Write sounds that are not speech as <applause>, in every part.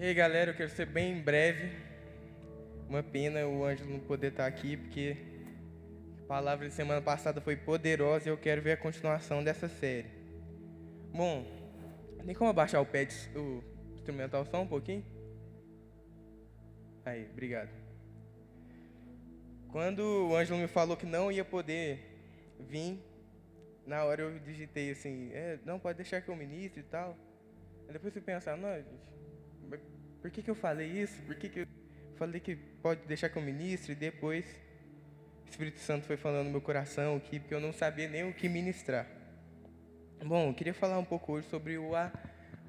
E aí, galera, eu quero ser bem breve. Uma pena o Ângelo não poder estar aqui, porque a palavra de semana passada foi poderosa e eu quero ver a continuação dessa série. Bom, tem como abaixar o pé, de, o instrumental só um pouquinho? Aí, obrigado. Quando o Ângelo me falou que não ia poder vir, na hora eu digitei assim, é, não, pode deixar que eu ministre e tal. Aí depois eu pensar, não, gente, por que, que eu falei isso? Por que, que eu falei que pode deixar que eu ministre? E depois o Espírito Santo foi falando no meu coração aqui, porque eu não sabia nem o que ministrar. Bom, eu queria falar um pouco hoje sobre o, a,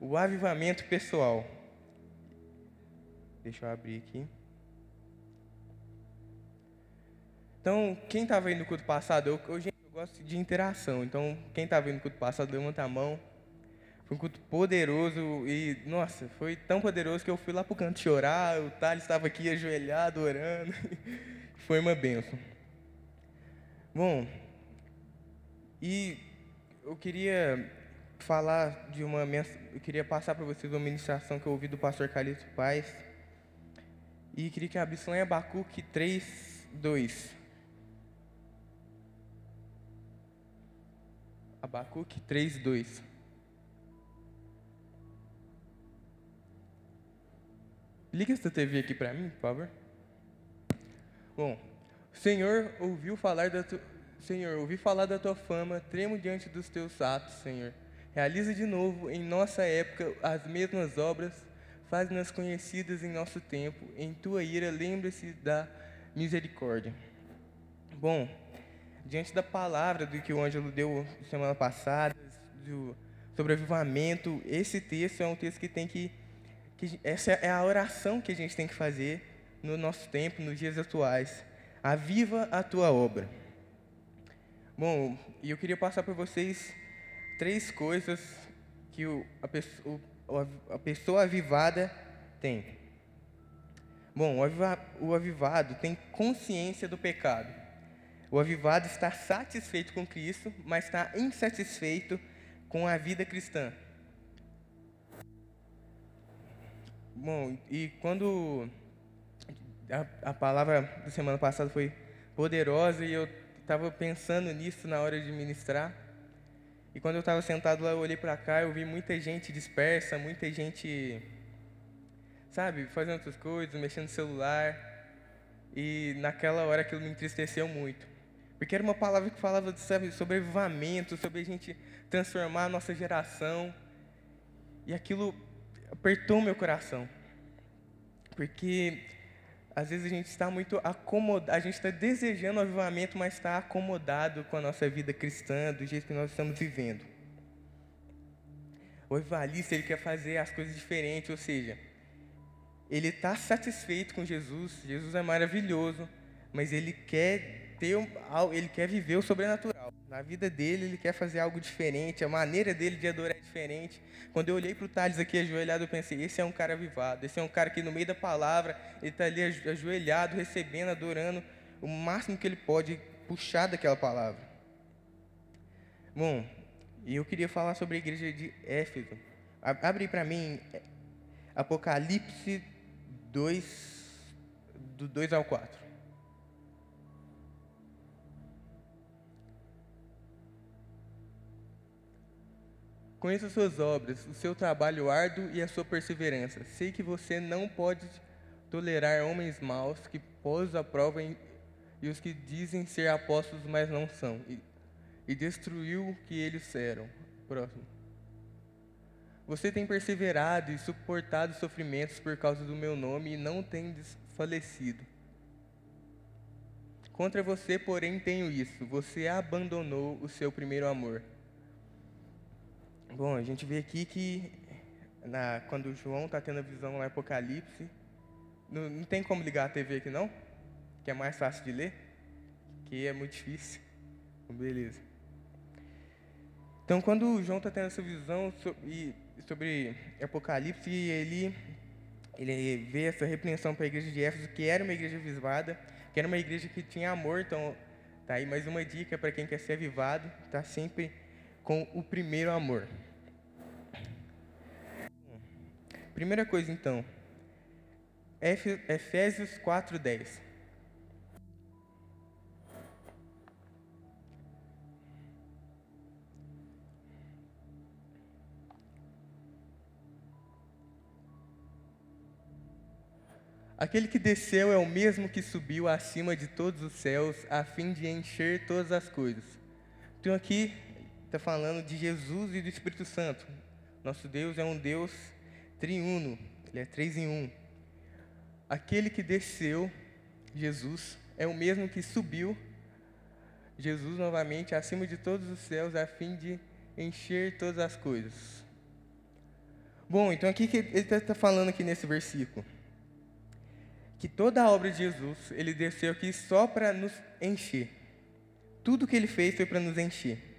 o avivamento pessoal. Deixa eu abrir aqui. Então, quem estava aí no culto passado, eu, eu, gente, eu gosto de interação. Então, quem estava aí no culto passado, levanta a mão. Foi um culto poderoso e, nossa, foi tão poderoso que eu fui lá para o canto chorar, o Thales estava aqui ajoelhado, orando. <laughs> foi uma benção. Bom, e eu queria falar de uma eu queria passar para vocês uma ministração que eu ouvi do pastor Calixto Paz. E queria que abrisse lá em Abacuque 3, 2. Abacuque 3, 2. Liga essa TV aqui para mim, por favor. Bom, Senhor, ouviu falar da tu... Senhor, ouvi falar da tua fama, tremo diante dos teus atos, Senhor. Realiza de novo em nossa época as mesmas obras, faz-nas conhecidas em nosso tempo. Em tua ira, lembra-se da misericórdia. Bom, diante da palavra do que o Ângelo deu semana passada, do, sobre avivamento, esse texto é um texto que tem que que essa é a oração que a gente tem que fazer no nosso tempo, nos dias atuais. Aviva a tua obra. Bom, e eu queria passar para vocês três coisas que o, a, pessoa, a pessoa avivada tem. Bom, o avivado tem consciência do pecado. O avivado está satisfeito com Cristo, mas está insatisfeito com a vida cristã. Bom, e quando a, a palavra da semana passada foi poderosa e eu estava pensando nisso na hora de ministrar, e quando eu estava sentado lá, eu olhei para cá, eu vi muita gente dispersa, muita gente, sabe, fazendo outras coisas, mexendo no celular, e naquela hora aquilo me entristeceu muito. Porque era uma palavra que falava sabe, sobre avivamento, sobre a gente transformar a nossa geração. E aquilo apertou meu coração. Porque às vezes a gente está muito acomodado, a gente está desejando o avivamento, mas está acomodado com a nossa vida cristã, do jeito que nós estamos vivendo. O avivalista, ele quer fazer as coisas diferentes, ou seja, ele está satisfeito com Jesus, Jesus é maravilhoso, mas ele quer ter, ele quer viver o sobrenatural. Na vida dele, ele quer fazer algo diferente, a maneira dele de adorar é diferente. Quando eu olhei para o Thales aqui ajoelhado, eu pensei: esse é um cara avivado, esse é um cara que no meio da palavra, ele está ali ajoelhado, recebendo, adorando o máximo que ele pode puxar daquela palavra. Bom, e eu queria falar sobre a igreja de Éfeso. Abre para mim é, Apocalipse 2, do 2 ao 4. Conheço as suas obras, o seu trabalho árduo e a sua perseverança. Sei que você não pode tolerar homens maus que pôs a prova em, e os que dizem ser apóstolos, mas não são, e, e destruiu o que eles eram. Próximo. Você tem perseverado e suportado sofrimentos por causa do meu nome e não tem desfalecido. Contra você, porém, tenho isso: você abandonou o seu primeiro amor. Bom, a gente vê aqui que na, quando João está tendo a visão no Apocalipse, não, não, tem como ligar a TV aqui não? Que é mais fácil de ler? Que é muito difícil. Beleza. Então, quando João está tendo essa visão sobre, sobre Apocalipse, ele, ele vê essa repreensão para a igreja de Éfeso, que era uma igreja avivada, que era uma igreja que tinha amor. Então, tá aí mais uma dica para quem quer ser avivado, está sempre com o primeiro amor. Primeira coisa, então, Efésios 4:10. Aquele que desceu é o mesmo que subiu acima de todos os céus, a fim de encher todas as coisas. Então aqui está falando de Jesus e do Espírito Santo. Nosso Deus é um Deus triuno, ele é três em um. Aquele que desceu, Jesus, é o mesmo que subiu, Jesus novamente, acima de todos os céus, a fim de encher todas as coisas. Bom, então aqui que ele está tá falando aqui nesse versículo que toda a obra de Jesus, ele desceu aqui só para nos encher. Tudo que ele fez foi para nos encher.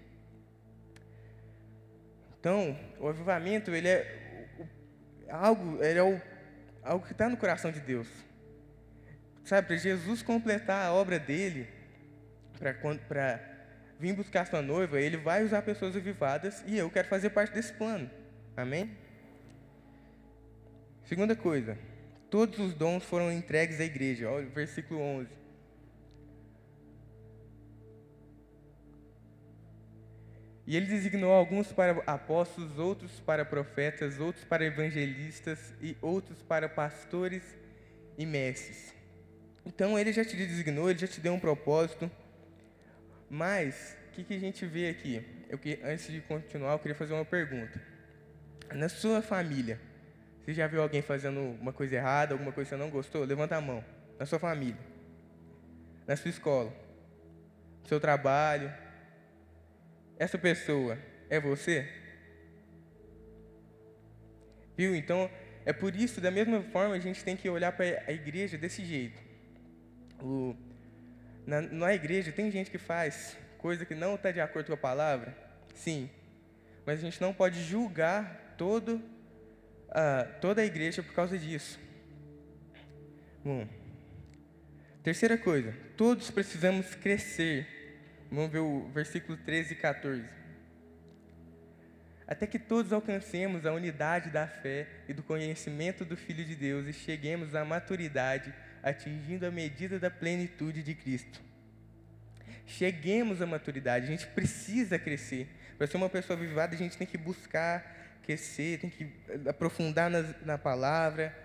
Então, o avivamento, ele é algo, ele é o, algo que está no coração de Deus. Sabe, para Jesus completar a obra dele, para vir buscar sua noiva, ele vai usar pessoas avivadas e eu quero fazer parte desse plano. Amém? Segunda coisa, Todos os dons foram entregues à igreja. Olha o versículo 11. E ele designou alguns para apóstolos, outros para profetas, outros para evangelistas e outros para pastores e mestres. Então ele já te designou, ele já te deu um propósito. Mas o que, que a gente vê aqui? Eu, antes de continuar, eu queria fazer uma pergunta. Na sua família, você já viu alguém fazendo uma coisa errada, alguma coisa que você não gostou? Levanta a mão. Na sua família, na sua escola, no seu trabalho. Essa pessoa é você? Viu? Então, é por isso, da mesma forma, a gente tem que olhar para a igreja desse jeito. O, na, na igreja, tem gente que faz coisa que não está de acordo com a palavra? Sim. Mas a gente não pode julgar todo uh, toda a igreja por causa disso. Bom, terceira coisa, todos precisamos crescer. Vamos ver o versículo 13 e 14. Até que todos alcancemos a unidade da fé e do conhecimento do Filho de Deus e cheguemos à maturidade, atingindo a medida da plenitude de Cristo. Cheguemos à maturidade, a gente precisa crescer. Para ser uma pessoa vivada, a gente tem que buscar aquecer, tem que aprofundar na, na palavra.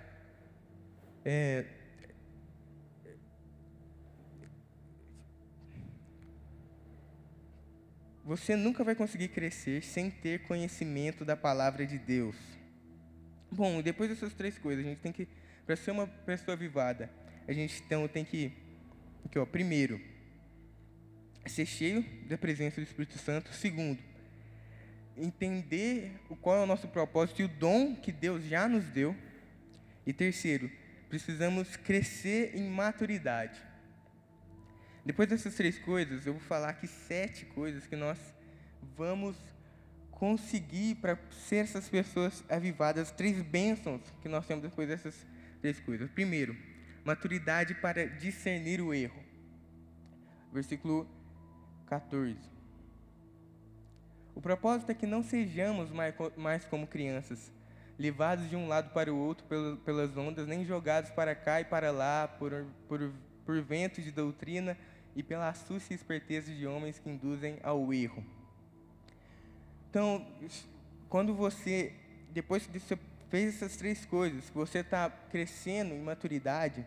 É, você nunca vai conseguir crescer sem ter conhecimento da palavra de Deus. Bom, depois dessas três coisas, a gente tem que, para ser uma pessoa avivada, a gente então tem que, aqui, ó, primeiro, ser cheio da presença do Espírito Santo. Segundo, entender qual é o nosso propósito e o dom que Deus já nos deu. E terceiro, precisamos crescer em maturidade. Depois dessas três coisas, eu vou falar aqui sete coisas que nós vamos conseguir para ser essas pessoas avivadas, três bênçãos que nós temos depois dessas três coisas. Primeiro, maturidade para discernir o erro. Versículo 14. O propósito é que não sejamos mais como crianças, levados de um lado para o outro pelas ondas, nem jogados para cá e para lá por, por, por ventos de doutrina e pela astúcia e esperteza de homens que induzem ao erro. Então, quando você, depois que você fez essas três coisas, você está crescendo em maturidade,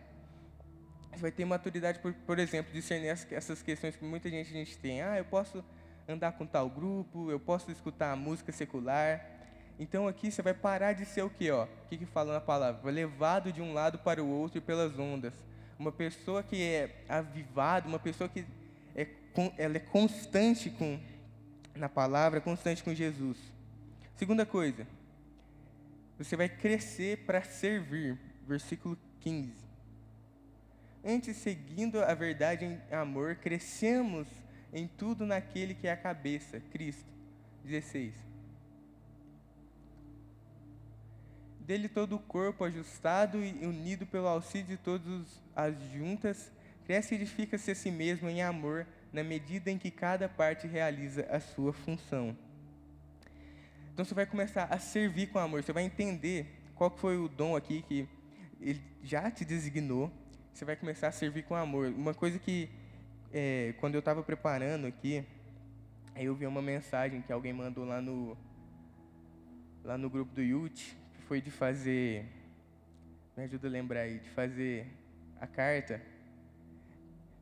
você vai ter maturidade, por, por exemplo, discernir essas questões que muita gente, a gente tem. Ah, eu posso andar com tal grupo, eu posso escutar música secular. Então aqui você vai parar de ser o quê? Ó? O que, que fala na palavra? Levado de um lado para o outro pelas ondas. Uma pessoa que é avivada, uma pessoa que é, ela é constante com, na palavra, constante com Jesus. Segunda coisa, você vai crescer para servir. Versículo 15. Antes, seguindo a verdade em amor, crescemos em tudo naquele que é a cabeça, Cristo. 16. Dele todo o corpo ajustado e unido pelo auxílio de todas as juntas, cresce e edifica-se a si mesmo em amor, na medida em que cada parte realiza a sua função. Então você vai começar a servir com amor, você vai entender qual foi o dom aqui que Ele já te designou, você vai começar a servir com amor. Uma coisa que, é, quando eu estava preparando aqui, aí eu vi uma mensagem que alguém mandou lá no, lá no grupo do que foi de fazer, me ajuda a lembrar aí, de fazer a carta.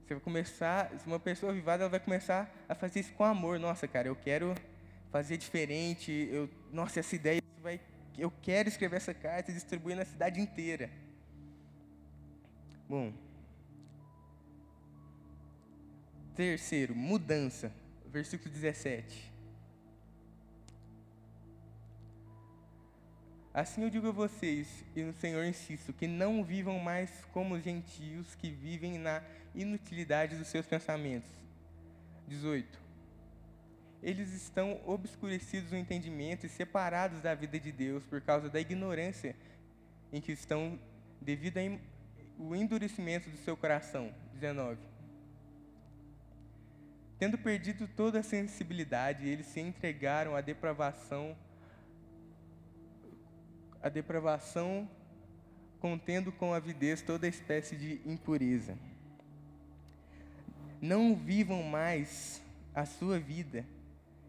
Você vai começar, se uma pessoa avivada, ela vai começar a fazer isso com amor. Nossa, cara, eu quero fazer diferente. Eu, nossa, essa ideia vai, eu quero escrever essa carta e distribuir na cidade inteira. Bom. Terceiro, mudança. Versículo 17. Assim eu digo a vocês, e no Senhor insisto, que não vivam mais como os gentios que vivem na inutilidade dos seus pensamentos. 18. Eles estão obscurecidos no entendimento e separados da vida de Deus por causa da ignorância em que estão devido ao endurecimento do seu coração. 19. Tendo perdido toda a sensibilidade, eles se entregaram à depravação a depravação, contendo com avidez toda espécie de impureza. Não vivam mais a sua vida,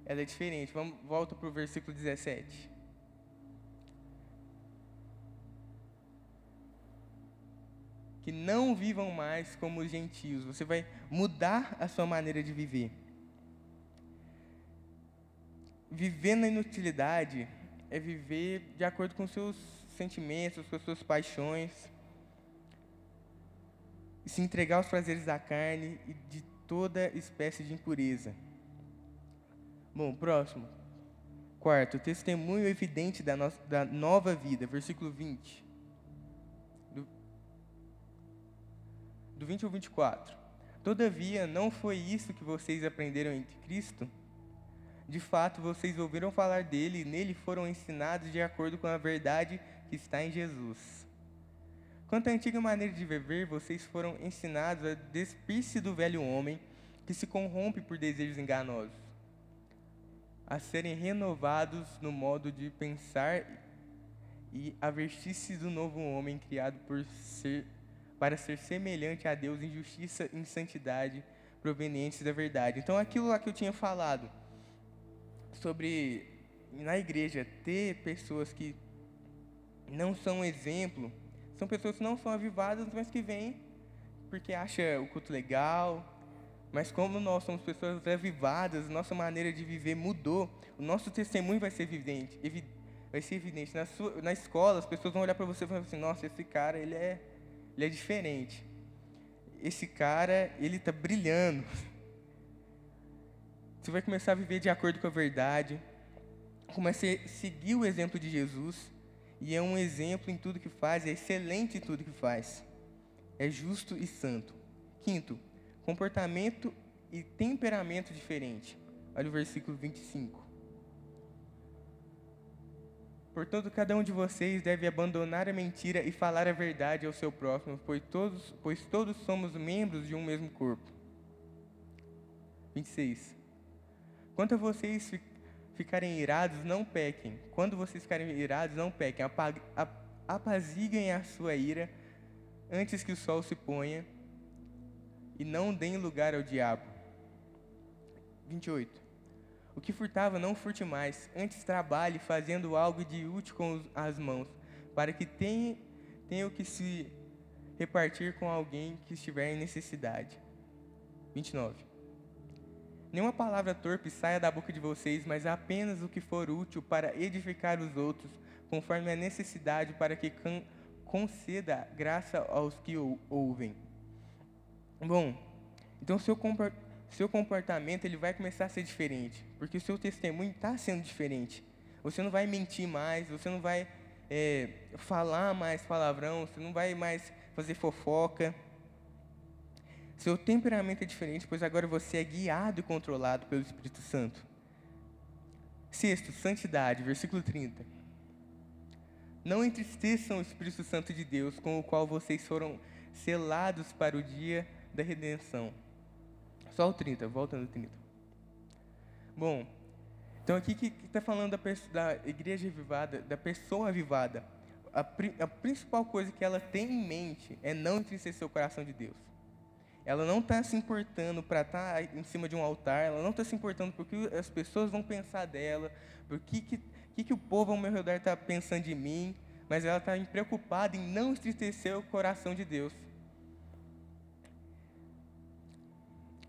ela é diferente. Vamos, volta para o versículo 17. Que não vivam mais como os gentios. Você vai mudar a sua maneira de viver. Viver na inutilidade é viver de acordo com seus sentimentos, com as suas paixões, e se entregar aos prazeres da carne e de toda espécie de impureza. Bom, próximo. Quarto, testemunho evidente da, no da nova vida, versículo 20. Do, do 20 ao 24. Todavia, não foi isso que vocês aprenderam em Cristo? De fato, vocês ouviram falar dele e nele foram ensinados de acordo com a verdade que está em Jesus. Quanto à antiga maneira de viver, vocês foram ensinados a despir-se do velho homem que se corrompe por desejos enganosos, a serem renovados no modo de pensar e a vestir-se do novo homem criado ser, para ser semelhante a Deus em justiça e em santidade provenientes da verdade. Então, aquilo lá que eu tinha falado, sobre na igreja ter pessoas que não são exemplo, são pessoas que não são avivadas, mas que vêm porque acha o culto legal, mas como nós somos pessoas avivadas, nossa maneira de viver mudou, o nosso testemunho vai ser evidente, evi vai ser evidente. Na, sua, na escola, as pessoas vão olhar para você e falar assim, nossa, esse cara ele é, ele é diferente, esse cara ele está brilhando, você vai começar a viver de acordo com a verdade. Comece a seguir o exemplo de Jesus. E é um exemplo em tudo que faz, é excelente em tudo que faz. É justo e santo. Quinto, comportamento e temperamento diferente. Olha o versículo 25. Portanto, cada um de vocês deve abandonar a mentira e falar a verdade ao seu próximo, pois todos, pois todos somos membros de um mesmo corpo. 26. Quanto a vocês ficarem irados, não pequem. Quando vocês ficarem irados, não pequem. Apaziguem a sua ira antes que o sol se ponha e não deem lugar ao diabo. 28. O que furtava, não furte mais. Antes trabalhe fazendo algo de útil com as mãos, para que tenha, tenha o que se repartir com alguém que estiver em necessidade. 29. Nenhuma palavra torpe saia da boca de vocês, mas apenas o que for útil para edificar os outros, conforme a necessidade, para que conceda graça aos que ouvem. Bom, então seu, seu comportamento ele vai começar a ser diferente, porque o seu testemunho está sendo diferente. Você não vai mentir mais, você não vai é, falar mais palavrão, você não vai mais fazer fofoca. Seu temperamento é diferente, pois agora você é guiado e controlado pelo Espírito Santo. Sexto, santidade, versículo 30. Não entristeçam o Espírito Santo de Deus, com o qual vocês foram selados para o dia da redenção. Só o 30, volta no 30. Bom, então aqui que está falando da, da igreja avivada, da pessoa avivada. a, a principal coisa que ela tem em mente é não entristecer o coração de Deus. Ela não está se importando para estar tá em cima de um altar, ela não está se importando por que as pessoas vão pensar dela, por que, que, que, que o povo ao meu redor está pensando de mim, mas ela está preocupada em não entristecer o coração de Deus.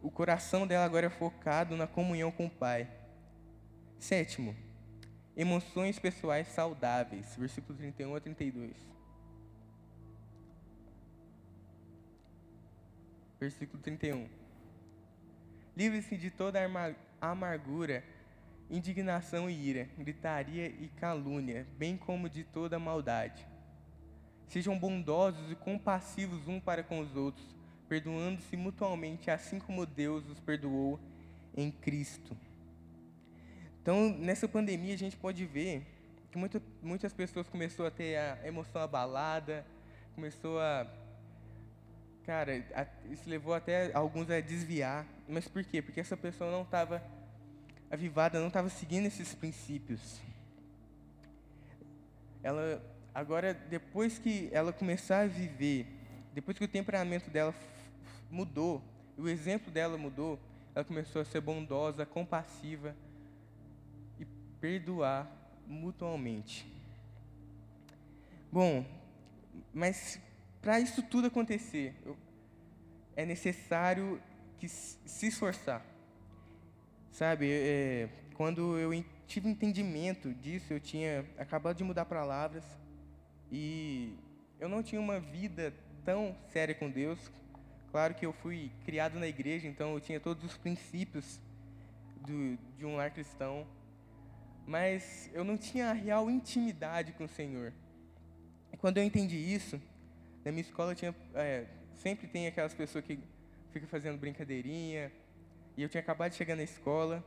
O coração dela agora é focado na comunhão com o Pai. Sétimo, emoções pessoais saudáveis, versículo 31 a 32. Versículo 31. Livre-se de toda amargura, indignação e ira, gritaria e calúnia, bem como de toda maldade. Sejam bondosos e compassivos um para com os outros, perdoando-se mutuamente, assim como Deus os perdoou em Cristo. Então, nessa pandemia, a gente pode ver que muita, muitas pessoas começaram a ter a emoção abalada, começou a. Cara, isso levou até alguns a desviar. Mas por quê? Porque essa pessoa não estava avivada, não estava seguindo esses princípios. Ela, agora, depois que ela começar a viver, depois que o temperamento dela mudou, o exemplo dela mudou, ela começou a ser bondosa, compassiva, perdoar mutuamente. Bom, mas para isso tudo acontecer, é necessário que se esforçar. Sabe, é, quando eu tive entendimento disso, eu tinha acabado de mudar palavras e eu não tinha uma vida tão séria com Deus. Claro que eu fui criado na igreja, então eu tinha todos os princípios do, de um lar cristão, mas eu não tinha real intimidade com o Senhor. Quando eu entendi isso, na minha escola tinha, é, sempre tem aquelas pessoas que ficam fazendo brincadeirinha, e eu tinha acabado de chegar na escola.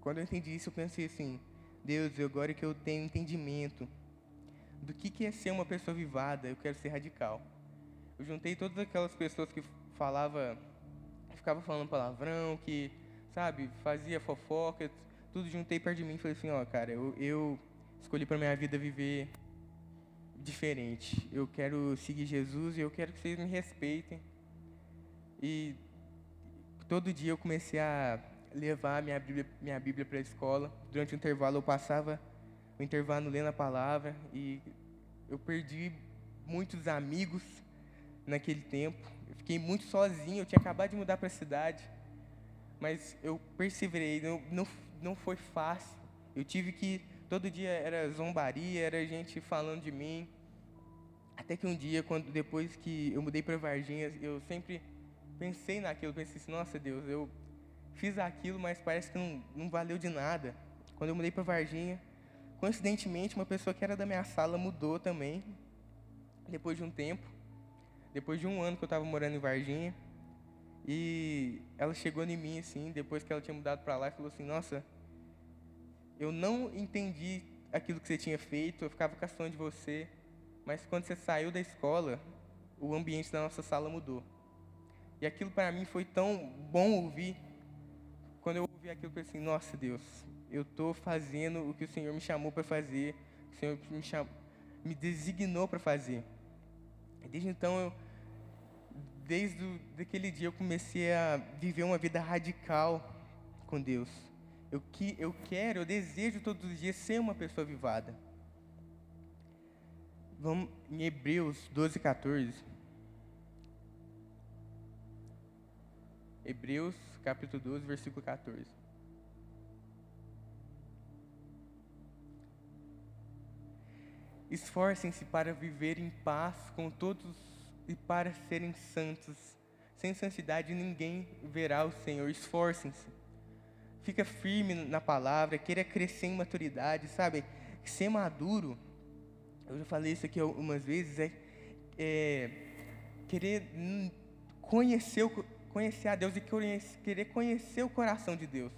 Quando eu entendi isso, eu pensei assim: Deus, agora que eu tenho entendimento do que, que é ser uma pessoa vivada, eu quero ser radical. Eu juntei todas aquelas pessoas que falava, ficava falando palavrão, que, sabe, fazia fofoca, tudo juntei perto de mim e falei assim, ó, cara, eu, eu escolhi para minha vida viver diferente. Eu quero seguir Jesus e eu quero que vocês me respeitem. E todo dia eu comecei a levar minha Bíblia, minha Bíblia para a escola. Durante o intervalo eu passava o intervalo lendo a palavra e eu perdi muitos amigos naquele tempo. Eu fiquei muito sozinho, eu tinha acabado de mudar para a cidade, mas eu perseverei, não, não não foi fácil. Eu tive que todo dia era zombaria, era gente falando de mim. Até que um dia, quando depois que eu mudei para Varginha, eu sempre pensei naquilo, pensei assim, nossa Deus, eu fiz aquilo, mas parece que não, não valeu de nada. Quando eu mudei para Varginha, coincidentemente, uma pessoa que era da minha sala mudou também, depois de um tempo, depois de um ano que eu estava morando em Varginha. E ela chegou em mim, assim, depois que ela tinha mudado para lá, e falou assim: Nossa, eu não entendi aquilo que você tinha feito, eu ficava caçando de você, mas quando você saiu da escola, o ambiente da nossa sala mudou. E aquilo para mim foi tão bom ouvir. Quando eu ouvi aquilo, eu pensei: Nossa, Deus, eu estou fazendo o que o Senhor me chamou para fazer, o Senhor me, cham... me designou para fazer. E desde então eu desde aquele dia eu comecei a viver uma vida radical com Deus. Eu, que, eu quero, eu desejo todos os dias ser uma pessoa vivada. Vamos em Hebreus 12, 14. Hebreus capítulo 12, versículo 14. Esforcem-se para viver em paz com todos e para serem santos. Sem santidade ninguém verá o Senhor. Esforcem-se. Fica firme na palavra, queira crescer em maturidade, sabe? Ser maduro, eu já falei isso aqui algumas vezes, é, é querer conhecer, conhecer a Deus e querer conhecer o coração de Deus.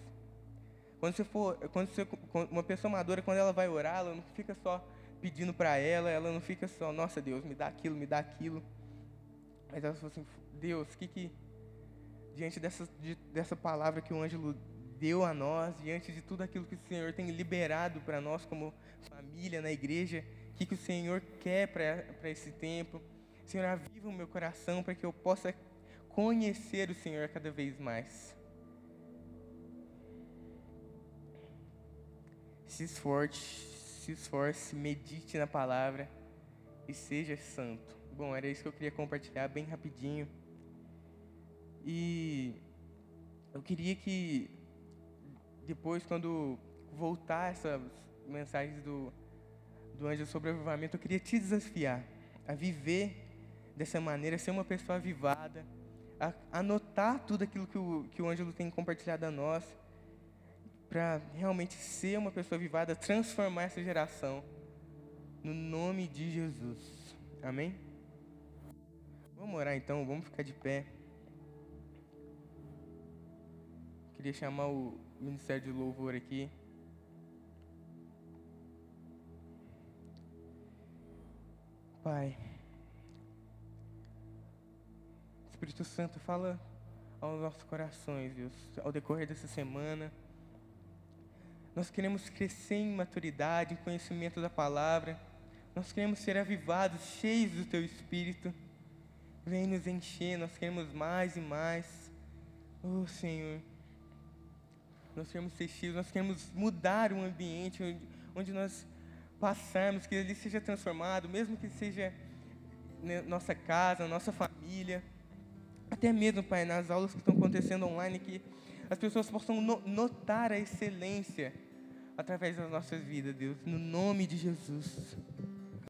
Quando você for, quando você, uma pessoa madura, quando ela vai orar, ela não fica só pedindo para ela, ela não fica só, nossa Deus, me dá aquilo, me dá aquilo. Mas ela falou assim: Deus, que que, diante dessa, de, dessa palavra que o Ângelo deu a nós, diante de tudo aquilo que o Senhor tem liberado para nós como família na igreja, o que, que o Senhor quer para esse tempo. Senhor, aviva o meu coração para que eu possa conhecer o Senhor cada vez mais. Se esforce, se esforce, medite na palavra e seja santo. Bom, era isso que eu queria compartilhar bem rapidinho. E eu queria que depois, quando voltar essas mensagens do, do anjo sobre avivamento, eu queria te desafiar a viver dessa maneira, ser uma pessoa avivada, a anotar tudo aquilo que o, que o Ângelo tem compartilhado a nós, para realmente ser uma pessoa avivada, transformar essa geração, no nome de Jesus. Amém? Vamos orar então, vamos ficar de pé. Queria chamar o Ministério de Louvor aqui. Pai. Espírito Santo, fala aos nossos corações, Deus, ao decorrer dessa semana. Nós queremos crescer em maturidade, em conhecimento da palavra. Nós queremos ser avivados, cheios do Teu Espírito. Vem nos encher, nós queremos mais e mais. Oh, Senhor. Nós queremos ser cheios, nós queremos mudar o ambiente onde, onde nós passarmos, que ele seja transformado, mesmo que seja né, nossa casa, nossa família. Até mesmo, Pai, nas aulas que estão acontecendo online, que as pessoas possam no notar a excelência através das nossas vidas, Deus, no nome de Jesus.